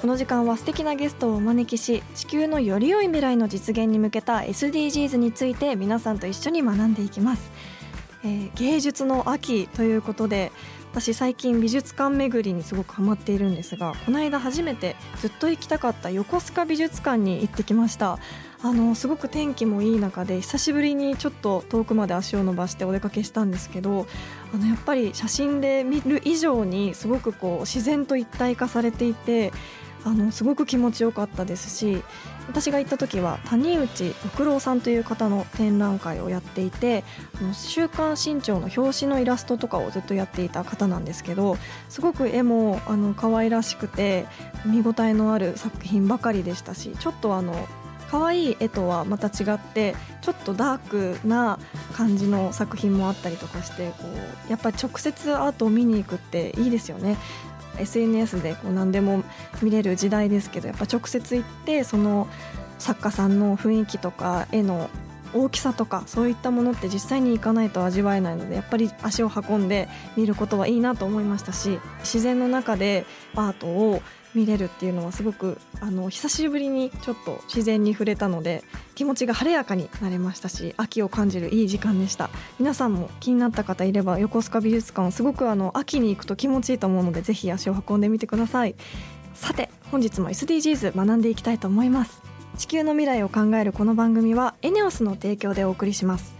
この時間は素敵なゲストをお招きし地球のより良い未来の実現に向けた SDGs について皆さんと一緒に学んでいきます、えー芸術の秋ということで私最近美術館巡りにすごくハマっているんですがこの間初めてずっと行きたかった横須賀美術館に行ってきました。あのすごく天気もいい中で久しぶりにちょっと遠くまで足を伸ばしてお出かけしたんですけどあのやっぱり写真で見る以上にすごくこう自然と一体化されていてあのすごく気持ちよかったですし私が行った時は谷内六郎さんという方の展覧会をやっていて「あの週刊新潮」の表紙のイラストとかをずっとやっていた方なんですけどすごく絵もあの可愛らしくて見応えのある作品ばかりでしたしちょっとあの可愛い絵とはまた違ってちょっとダークな感じの作品もあったりとかしてこうやっぱり直接アートを見に行くっていいですよね。SNS でこう何でも見れる時代ですけどやっぱ直接行ってその作家さんの雰囲気とか絵の大きさとかそういったものって実際に行かないと味わえないのでやっぱり足を運んで見ることはいいなと思いましたし自然の中でアートを見れるっていうのはすごくあの久しぶりにちょっと自然に触れたので気持ちが晴れやかになれましたし秋を感じるいい時間でした。皆さんも気になった方いれば横須賀美術館すごくあの秋に行くと気持ちいいと思うのでぜひ足を運んでみてください。さて本日も SDGs 学んでいきたいと思います。地球の未来を考えるこの番組はエネオスの提供でお送りします。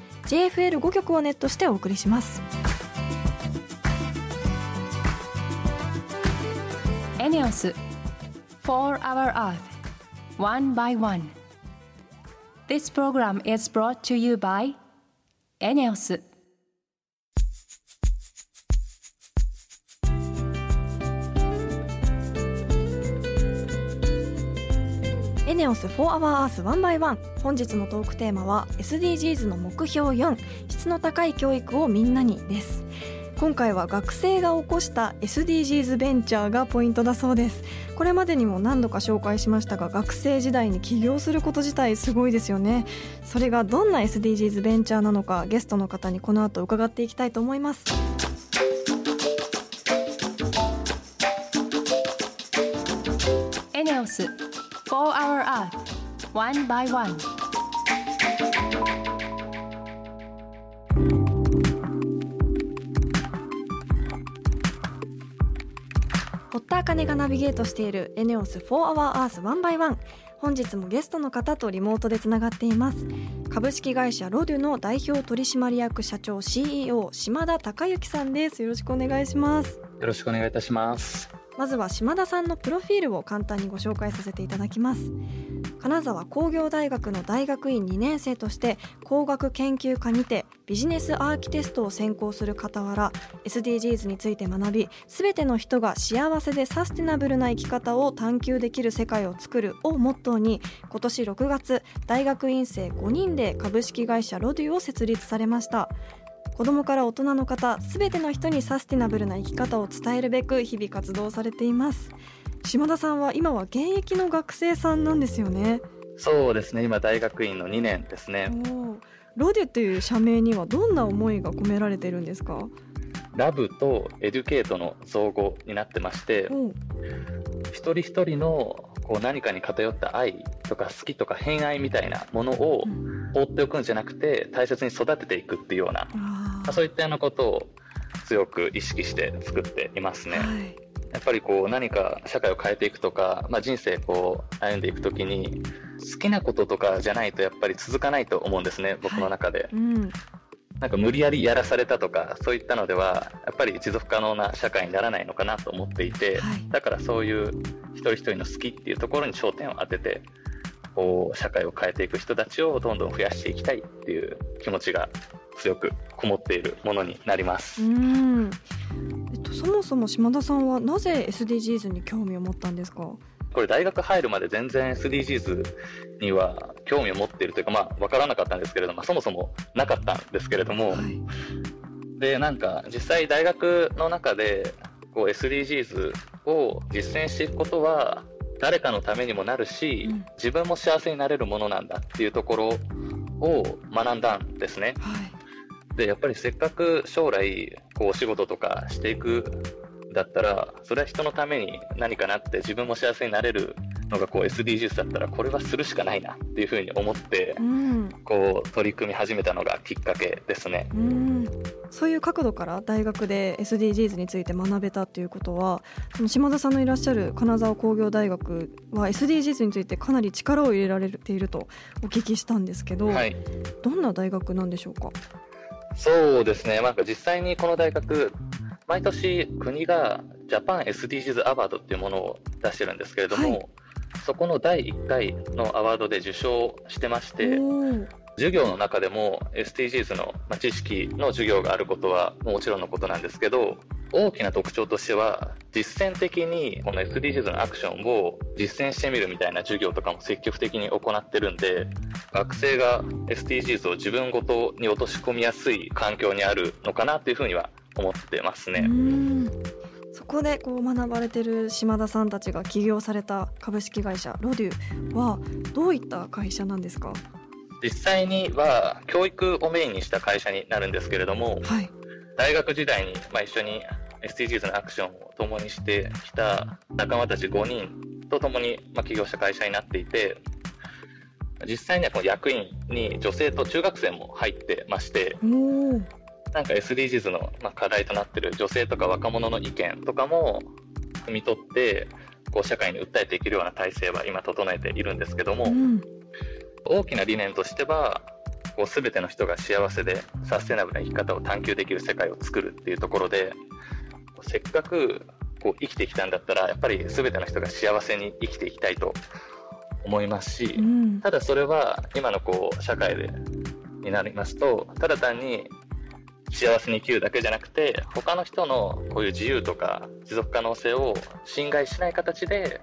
JFL5 曲をネットしてお送りしますエネオス4 Hour Earth One by One This program is brought to you by エネオスエネオス4 Hour Earth 1 by 1本日のトークテーマは SDGs の目標4質の高い教育をみんなにです。今回は学生が起こした SDGs ベンチャーがポイントだそうです。これまでにも何度か紹介しましたが学生時代に起業すること自体すごいですよね。それがどんな SDGs ベンチャーなのかゲストの方にこの後伺っていきたいと思います。エネオス4 Hour Earth One by One. 堀田茜がナビゲートしているエネオス4 Hour Earth 1 by 1本日もゲストの方とリモートでつながっています。株式会社ロデュの代表取締役社長 CEO 島田孝之さんです。よろしくお願いします。よろしくお願いいたします。まずは島田さんのプロフィールを簡単にご紹介させていただきます。金沢工業大学の大学院2年生として工学研究科にてビジネスアーキテストを専攻する傍ら SDGs について学び全ての人が幸せでサステナブルな生き方を探求できる世界を作るをモットーに今年6月大学院生5人で株式会社ロデュを設立されました。子供から大人の方全ての人にサステナブルな生き方を伝えるべく日々活動されています。島田さんは今は現役の学生さんなんですよね。そうですね。今大学院の2年ですね。ロデュという社名にはどんな思いが込められてるんですか？ラブとエデュケートの造語になってまして、一人一人のこう何かに偏った愛とか好きとか偏愛みたいなものをうん。放っておくんじゃなくて大切に育てていくっていうような、あまあそういったようなことを強く意識して作っていますね。ーはい。やっぱりこう何か社会を変えていくとか、まあ、人生こう歩んでいくときに好きなこととかじゃないとやっぱり続かないと思うんですね僕の中で、うんなんか無理やりやらされたとかそういったのではやっぱり持続可能な社会にならないのかなと思っていて、はい。だからそういう一人一人の好きっていうところに焦点を当ててこう社会を変えていく人たちをどんどん増やしていきたいっていう気持ちが強くこもっているものになります。うん。えっと、そもそも島田さんはなぜ SDGs に興味を持ったんですか？これ大学入るまで全然 SDGs には興味を持っているというかまあ分からなかったんですけれども、まあそもそもなかったんですけれども、はい。でなんか実際大学の中でこう SDGs を実践していくことは誰かのためにもなるし、うん。自分も幸せになれるものなんだっていうところを学んだんですね。はい。でやっぱりせっかく将来こうお仕事とかしていくんだったらそれは人のために何かなって自分も幸せになれるのがこう SDGs だったらこれはするしかないなっていうふうに思ってうん。こう取り組み始めたのがきっかけですね。うん。そういう角度から大学で SDGs について学べたということはその島田さんのいらっしゃる金沢工業大学は SDGs についてかなり力を入れられているとお聞きしたんですけど、はい。どんな大学なんでしょうか？そうですね、なんか実際にこの大学、毎年国がジャパン SDGs アワードっていうものを出してるんですけれども、はい。そこの第1回のアワードで受賞してまして、授業の中でも SDGs のまあ知識の授業があることはもちろんのことなんですけど、大きな特徴としては、実践的にこの SDGs のアクションを実践してみるみたいな授業とかも積極的に行ってるんで、学生が SDGs を自分ごとに落とし込みやすい環境にあるのかなというふうには思ってますうね。ん。そこでこう学ばれてる島田さんたちが起業された株式会社ロデュはどういった会社なんですか？実際には教育をメインにした会社になるんですけれども、はい。大学時代にまあ一緒に SDGs のアクションを共にしてきた仲間たち5人と共にまあ起業した会社になっていて、実際にはこの役員に女性と中学生も入ってまして、なんか SDGs のまあ課題となっている女性とか若者の意見とかも汲み取って、こう社会に訴えていけるような体制は今整えているんですけども、うん。大きな理念としてはこう全ての人が幸せでサステナブルな生き方を探求できる世界を作るっていうところでせっかくこう生きてきたんだったらやっぱり全ての人が幸せに生きていきたいと思いますし、うん。ただそれは今のこう社会でになりますとただ単に幸せに生きるだけじゃなくて他の人のこういう自由とか持続可能性を侵害しない形で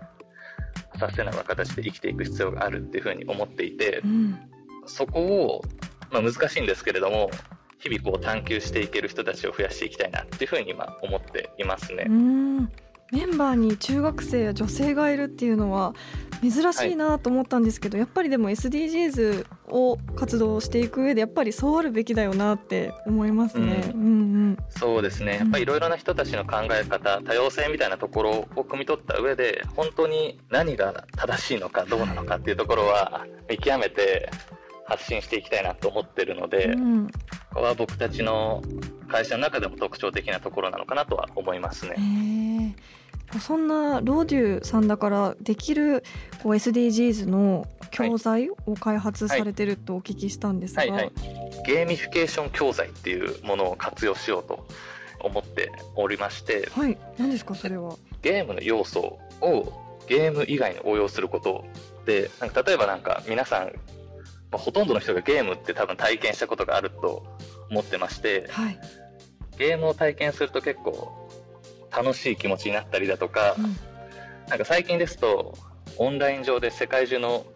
サステナブルな形で生きていく必要があるっていうふうに思っていてうんそこを、まあ、難しいんですけれども日々こう探求していける人たちを増やしていきたいなっていうふうに今思っていますねう。んメンバーに中学生や女性がいるっていうのは珍しいなと思ったんですけど、やっぱりでも SDGs を活動していく上でやっぱりそうあるべきだよなって思いますね。ううんうん。そうですね。やっぱりいろいろな人たちの考え方多様性みたいなところを汲み取った上で本当に何が正しいのかどうなのかっていうところは見極めて発信していきたいなと思ってるので、うん。ここは僕たちの会社の中でも特徴的なところなのかなとは思いますね。そんなローデュさんだからできるこう SDGs の教材を開発されてるとお聞きしたんですが、はいはい、ゲーミフィケーション教材っていうものを活用しようと思っておりまして。はい、何ですかそれは？ゲームの要素をゲーム以外に応用することでなんか例えばなんか皆さん、まあほとんどの人がゲームって多分体験したことがあると思ってまして。はい、ゲームを体験すると結構楽しい気持ちになったりだとか、うん。なんか最近ですとオンライン上で世界中の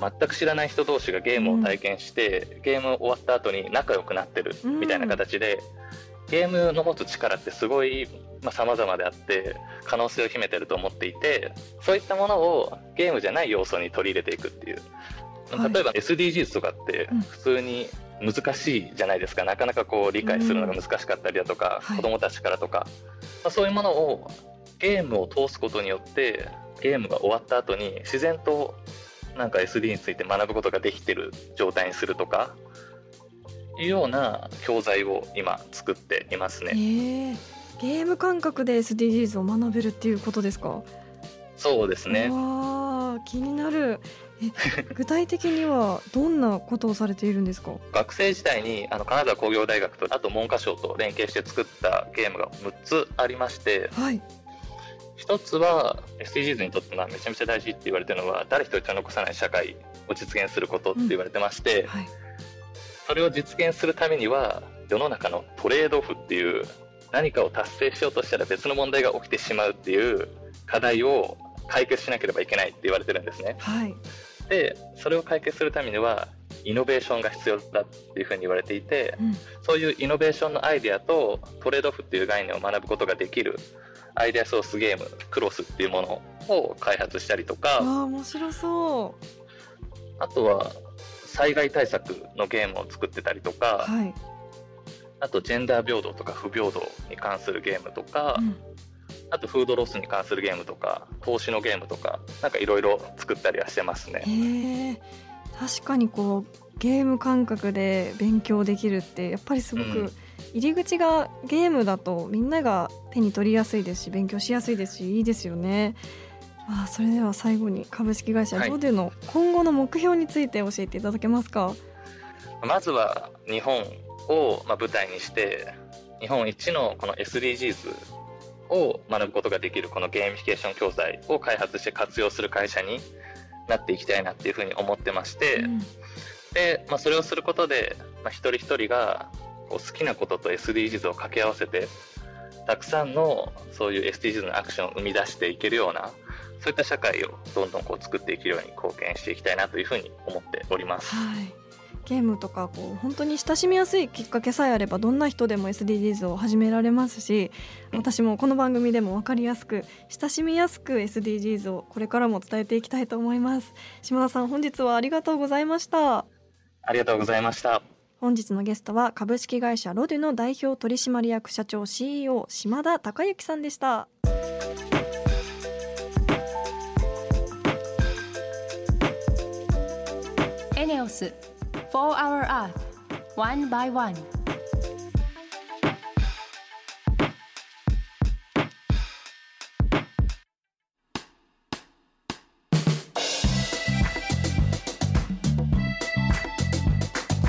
全く知らない人同士がゲームを体験して、ゲーム終わった後に仲良くなってるみたいな形で、ゲームの持つ力ってすごいまあ、様々であって可能性を秘めてると思っていてそういったものをゲームじゃない要素に取り入れていくっていう。はい。例えば SDGs とかってうん。普通に難しいじゃないですか、なかなかこう理解するのが難しかったりだとか、はい。子どもたちからとか、まあ、そういうものをゲームを通すことによってゲームが終わった後に自然となんか SD について学ぶことができてる状態にするとかいうような教材を今作っていますね。ええ。ゲーム感覚で SDGs を学べるっていうことですか？そうですね。わ気になる。え具体的にはどんなことをされているんですか？学生時代にあの金沢工業大学とあと文科省と連携して作ったゲームが6つありましてはい。一つは SDGs にとってはめちゃめちゃ大事って言われてるのは誰一人残さない社会を実現することって言われてまして、はい。それを実現するためには世の中のトレードオフっていう何かを達成しようとしたら別の問題が起きてしまうっていう課題を解決しなければいけないって言われてるんですね。はい。でそれを解決するためにはイノベーションが必要だっていうふうに言われていてうん。そういうイノベーションのアイデアとトレードオフっていう概念を学ぶことができるアイデアソースゲームクロスっていうものを開発したりとかわあ面白そあとは災害対策のゲームを作ってたりとうかはい、あとジェンダー平等とか不平等に関するゲームとかうんあとフードロスに関するゲームとか投資のゲームとかなんかいろいろ作ったりはしてますね。確かにこうゲーム感覚で勉強できるってやっぱりすごうんく入り口がゲームだとみんなが手に取りやすいですし勉強しやすいですしいいですよね。まあそれでは最後に株式会社はいロデの今後の目標について教えていただけますか？まずは日本をまあ舞台にして日本一のこの SDGs を学ぶことができるこのゲーミフィケーション教材を開発して活用する会社になっていきたいなっていうふうに思ってまして、うんで、まあ、それをすることで、まあ、一人一人がこう好きなことと SDGs を掛け合わせてたくさんのそういう SDGs のアクションを生み出していけるようなそういった社会をどんどんこう作っていけるように貢献していきたいなというふうに思っております。はいゲームとかこう本当に親しみやすいきっかけさえあればどんな人でも SDGs を始められますし私もこの番組でも分かりやすく親しみやすく SDGs をこれからも伝えていきたいと思います。島田さん本日はありがとうございました。ありがとうございました。本日のゲストは株式会社ロデュの代表取締役社長 CEO 島田孝之さんでした。エネオス4 Hour Earth One by One.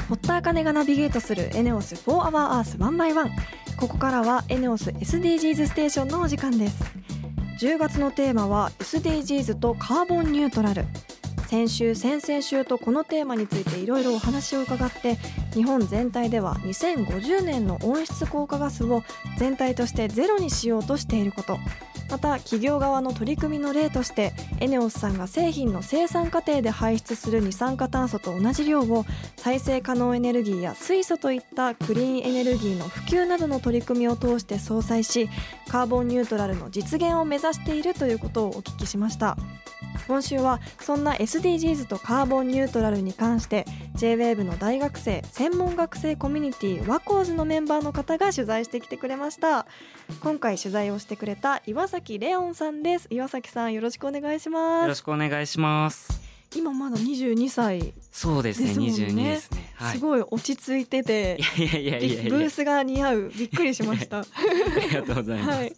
堀田茜がナビゲートするエネオス4 Hour Earth 1 by 1ここからはエネオス SDGs ステーションのお時間です。10月のテーマは SDGs とカーボンニュートラル。先週先々週とこのテーマについていろいろお話を伺って日本全体では2050年の温室効果ガスを全体としてゼロにしようとしていること。また企業側の取り組みの例としてエネオスさんが製品の生産過程で排出する二酸化炭素と同じ量を再生可能エネルギーや水素といったクリーンエネルギーの普及などの取り組みを通して相殺しカーボンニュートラルの実現を目指しているということをお聞きしました。今週はそんな SDGs とカーボンニュートラルに関して JWAVE の大学生専門学生コミュニティ和光寺のメンバーの方が取材してきてくれました。今回取材をしてくれた岩崎レオンさんです。岩崎さんよろしくお願いします。よろしくお願いします。今まだ22歳そうですね、ですもんね。22ですね。はい。すごい落ち着いてて、いやいやいやいやいや。ブースが似合う。びっくりしました。ありがとうございます。はい。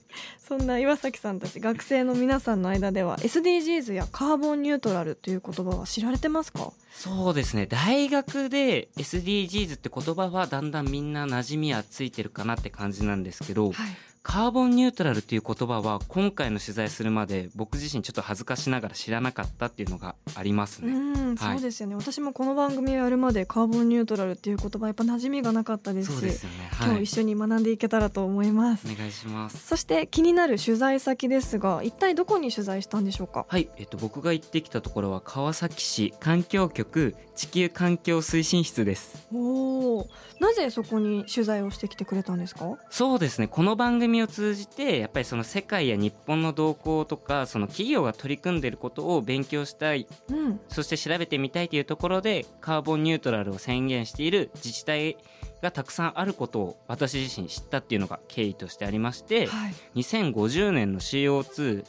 そんな岩崎さんたち学生の皆さんの間では SDGs やカーボンニュートラルという言葉は知られてますか？そうですね、大学で SDGs って言葉はだんだんみんな馴染みはついてるかなって感じなんですけど、はいカーボンニュートラルっていう言葉は今回の取材するまで僕自身ちょっと恥ずかしながら知らなかったっていうのがありますね。うん、はいそうですよね私もこの番組をやるまでカーボンニュートラルっていう言葉やっぱ馴染みがなかったですしそうですよね。はい。今日一緒に学んでいけたらと思います、お願いします。そして気になる取材先ですが一体どこに取材したんでしょうか？はい、えっと、僕が行ってきたところは川崎市環境局地球環境推進室です。おおなぜそこに取材をしてきてくれたんですか？そうですねこの番組を通じてやっぱりその世界や日本の動向とかその企業が取り組んでいることを勉強したい。うん。そして調べてみたいというところでカーボンニュートラルを宣言している自治体がたくさんあることを私自身知ったっていうのが経緯としてありましてはい。2050年の CO2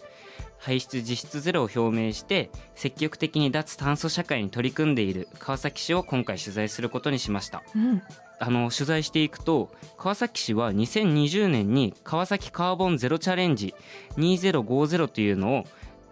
排出実質ゼロを表明して積極的に脱炭素社会に取り組んでいる川崎市を今回取材することにしました。うん。あの取材していくと川崎市は2020年に川崎カーボンゼロチャレンジ2050というのを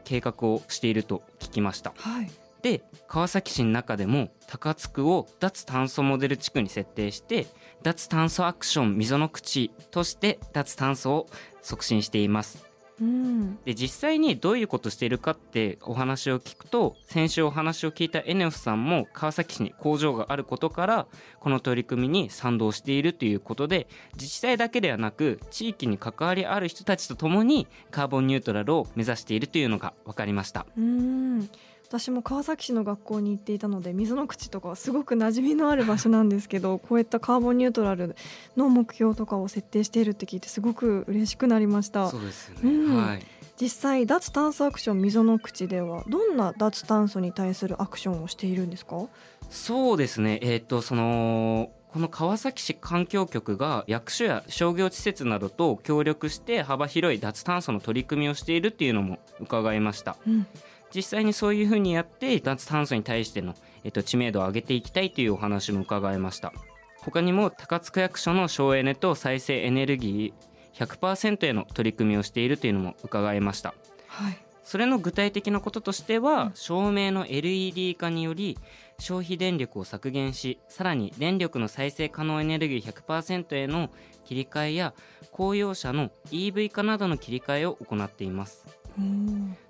計画をしていると聞きました。はい。で川崎市の中でも高津区を脱炭素モデル地区に設定して脱炭素アクション溝の口として脱炭素を促進していますうんで実際にどういうことしているかってお話を聞くと先週お話を聞いたエネオスさんも川崎市に工場があることからこの取り組みに賛同しているということで自治体だけではなく地域に関わりある人たちと共にカーボンニュートラルを目指しているというのが分かりました。うん私も川崎市の学校に行っていたので溝の口とかはすごく馴染みのある場所なんですけど こういったカーボンニュートラルの目標とかを設定しているって聞いてすごく嬉しくなりました。そうですよね、うん。はい。実際脱炭素アクション溝の口ではどんな脱炭素に対するアクションをしているんですか？そうですね。えっ、とそのこの川崎市環境局が役所や商業施設などと協力して幅広い脱炭素の取り組みをしているっていうのも伺いました。うん実際にそういうふうにやって脱炭素に対しての、えっと、知名度を上げていきたいというお話も伺いました。他にも高津区役所の省エネと再生エネルギー100%への取り組みをしているというのも伺いました。はい。それの具体的なこととしては、うん照明の LED 化により消費電力を削減しさらに電力の再生可能エネルギー100%への切り替えや公用車の EV 化などの切り替えを行っています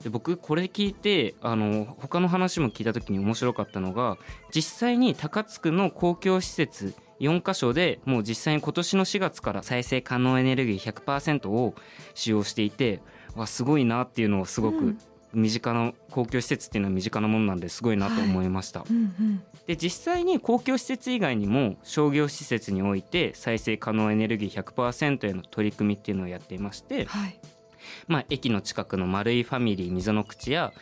で僕これ聞いてあの他の話も聞いた時に面白かったのが実際に高津区の公共施設4カ所でもう実際に今年の4月から再生可能エネルギー100%を使用していてわすごいなっていうのをすごくうん。身近な公共施設っていうのは身近なものなんですごいなと思いました。うんうん。で実際に公共施設以外にも商業施設において再生可能エネルギー100%への取り組みっていうのをやっていまして、はいまあ、駅の近くの丸いファミリー溝の口や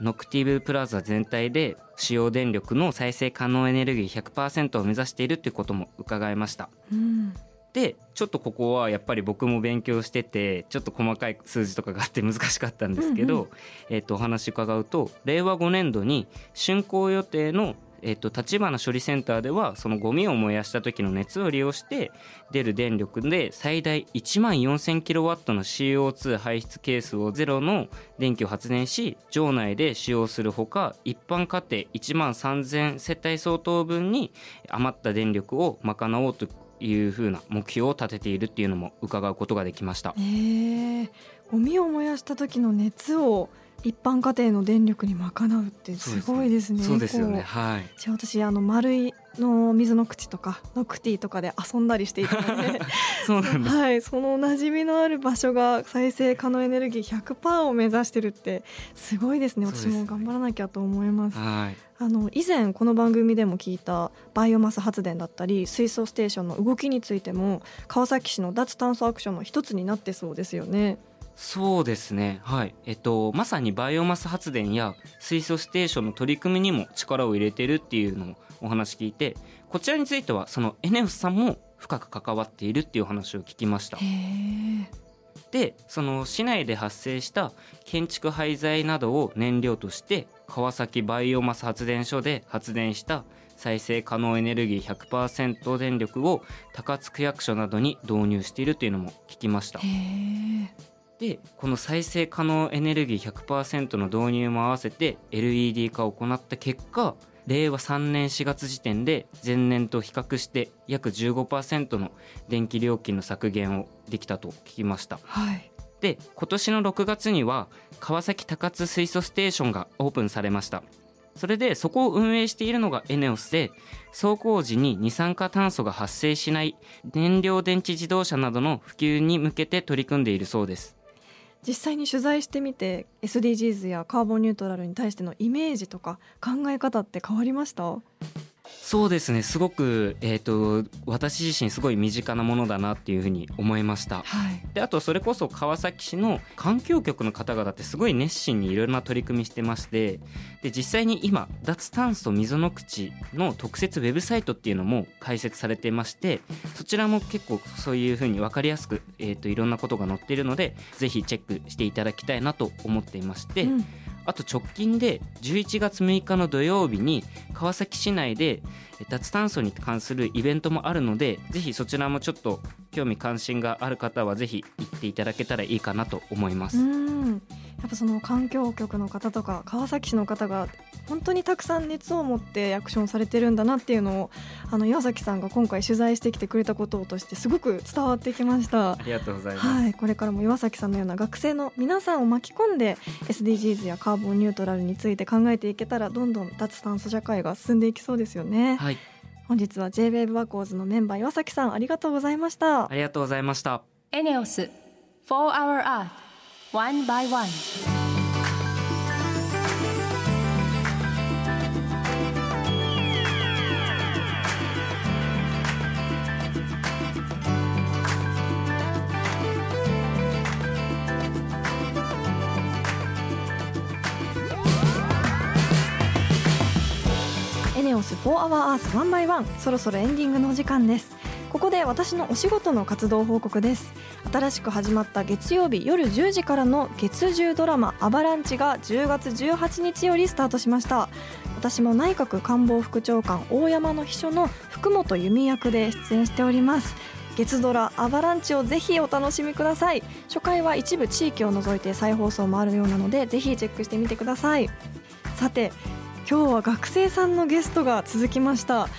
ノクティブプラザ全体で使用電力の再生可能エネルギー100%を目指しているということも伺いました。うんでちょっとここはやっぱり僕も勉強しててちょっと細かい数字とかがあって難しかったんですけど、うんうえっとお話伺うと令和5年度に竣工予定のえっと立花処理センターではそのゴミを燃やした時の熱を利用して出る電力で最大1万4000キロワットの CO2 排出係数をゼロの電気を発電し場内で使用するほか一般家庭1万3000世帯相当分に余った電力を賄おうというふうな目標を立てているっていうのも伺うことができました。えー、ゴミを燃やした時の熱を一般家庭の電力に賄うってすごいですね。そうですよね。こはい。うじゃあ私あの丸いの水の口とかノクティとかで遊んだりしていたので そうなんです。はい、その馴染みのある場所が再生可能エネルギー100%を目指してるってすごいですね私も頑張らなきゃと思いますはい。あの以前この番組でも聞いたバイオマス発電だったり水素ステーションの動きについても川崎市の脱炭素アクションの一つになってそうですよねそうですね。はい。えっとまさにバイオマス発電や水素ステーションの取り組みにも力を入れてるっていうのをお話聞いて、こちらについてはそのエネオスさんも深く関わっているっていう話を聞きましたでその市内で発生した建築廃材などを燃料として川崎バイオマス発電所で発電した再生可能エネルギー100%電力を高津区役所などに導入しているというのも聞きましたでこの再生可能エネルギー100%の導入も合わせて LED 化を行った結果令和3年4月時点で前年と比較して約15%の電気料金の削減をできたと聞きました。はい。で今年の6月には川崎高津水素ステーションがオープンされました。それでそこを運営しているのがエネオスで走行時に二酸化炭素が発生しない燃料電池自動車などの普及に向けて取り組んでいるそうです実際に取材してみて SDGs やカーボンニュートラルに対してのイメージとか考え方って変わりました？そうですね。すごく、えーと、私自身すごい身近なものだなっていうふうに思いました、はい、であとそれこそ川崎市の環境局の方々ってすごい熱心にいろいろな取り組みしてましてで実際に今脱炭素溝の口の特設ウェブサイトっていうのも開設されてましてそちらも結構そういうふうに分かりやすく、えーと、いろんなことが載っているのでぜひチェックしていただきたいなと思っていまして、うんあと直近で11月6日の土曜日に川崎市内で脱炭素に関するイベントもあるのでぜひそちらもちょっと興味関心がある方はぜひ行っていただけたらいいかなと思います。やっぱその環境局の方とか川崎市の方が本当にたくさん熱を持ってアクションされてるんだなっていうのをあの岩崎さんが今回取材してきてくれたこととしてすごく伝わってきました。ありがとうございます、はい、これからも岩崎さんのような学生の皆さんを巻き込んで SDGs やカーボンニュートラルについて考えていけたらどんどん脱炭素社会が進んでいきそうですよね。はい。本日は J-WAVE バコーズのメンバー岩崎さんありがとうございました。ありがとうございました。エネオス4 Hour Earth One by One. エネオス4 Hour Earth 1 by 1そろそろエンディングのお時間です。ここで私のお仕事の活動報告です。新しく始まった月曜日夜10時からの月10ドラマアバランチが10月18日よりスタートしました。私も内閣官房副長官大山の秘書の福本由美役で出演しております。月ドラアバランチをぜひお楽しみください。初回は一部地域を除いて再放送もあるようなのでぜひチェックしてみてください。さて今日は学生さんのゲストが続きました。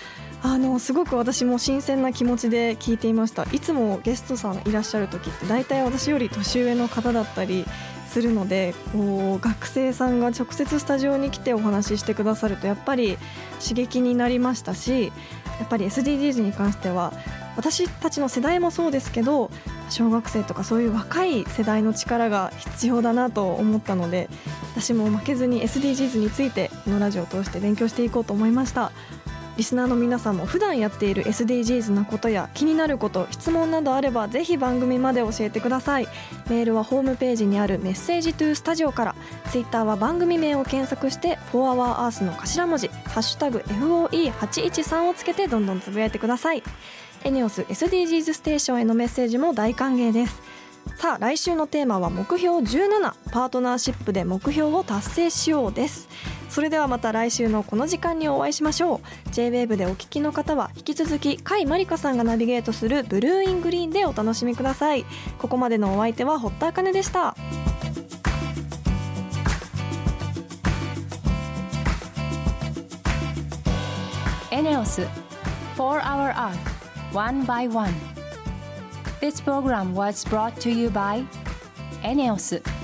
あのすごく私も新鮮な気持ちで聞いていました。いつもゲストさんいらっしゃる時って大体私より年上の方だったりするのでこう学生さんが直接スタジオに来てお話ししてくださるとやっぱり刺激になりましたしやっぱり SDGs に関しては私たちの世代もそうですけど小学生とかそういう若い世代の力が必要だなと思ったので私も負けずに SDGs についてこのラジオを通して勉強していこうと思いました。リスナーの皆さんも普段やっている SDGs なことや気になること質問などあればぜひ番組まで教えてください。メールはホームページにあるメッセージトゥースタジオからツイッターは番組名を検索して「4HourEarth」の頭文字「ハッシュタグ #FOE813」をつけてどんどんつぶやいてください。エネオス SDGs ステーションへのメッセージも大歓迎です。さあ来週のテーマは目標17パートナーシップで目標を達成しようです。それではまた来週のこの時間にお会いしましょう。J-WAVE でお聞きの方は引き続き甲斐まりかさんがナビゲートするブルーイングリーンでお楽しみください。ここまでのお相手は堀田茜でした。エネオス4 Hour Earth One by One. This program was brought to you by ENEOS.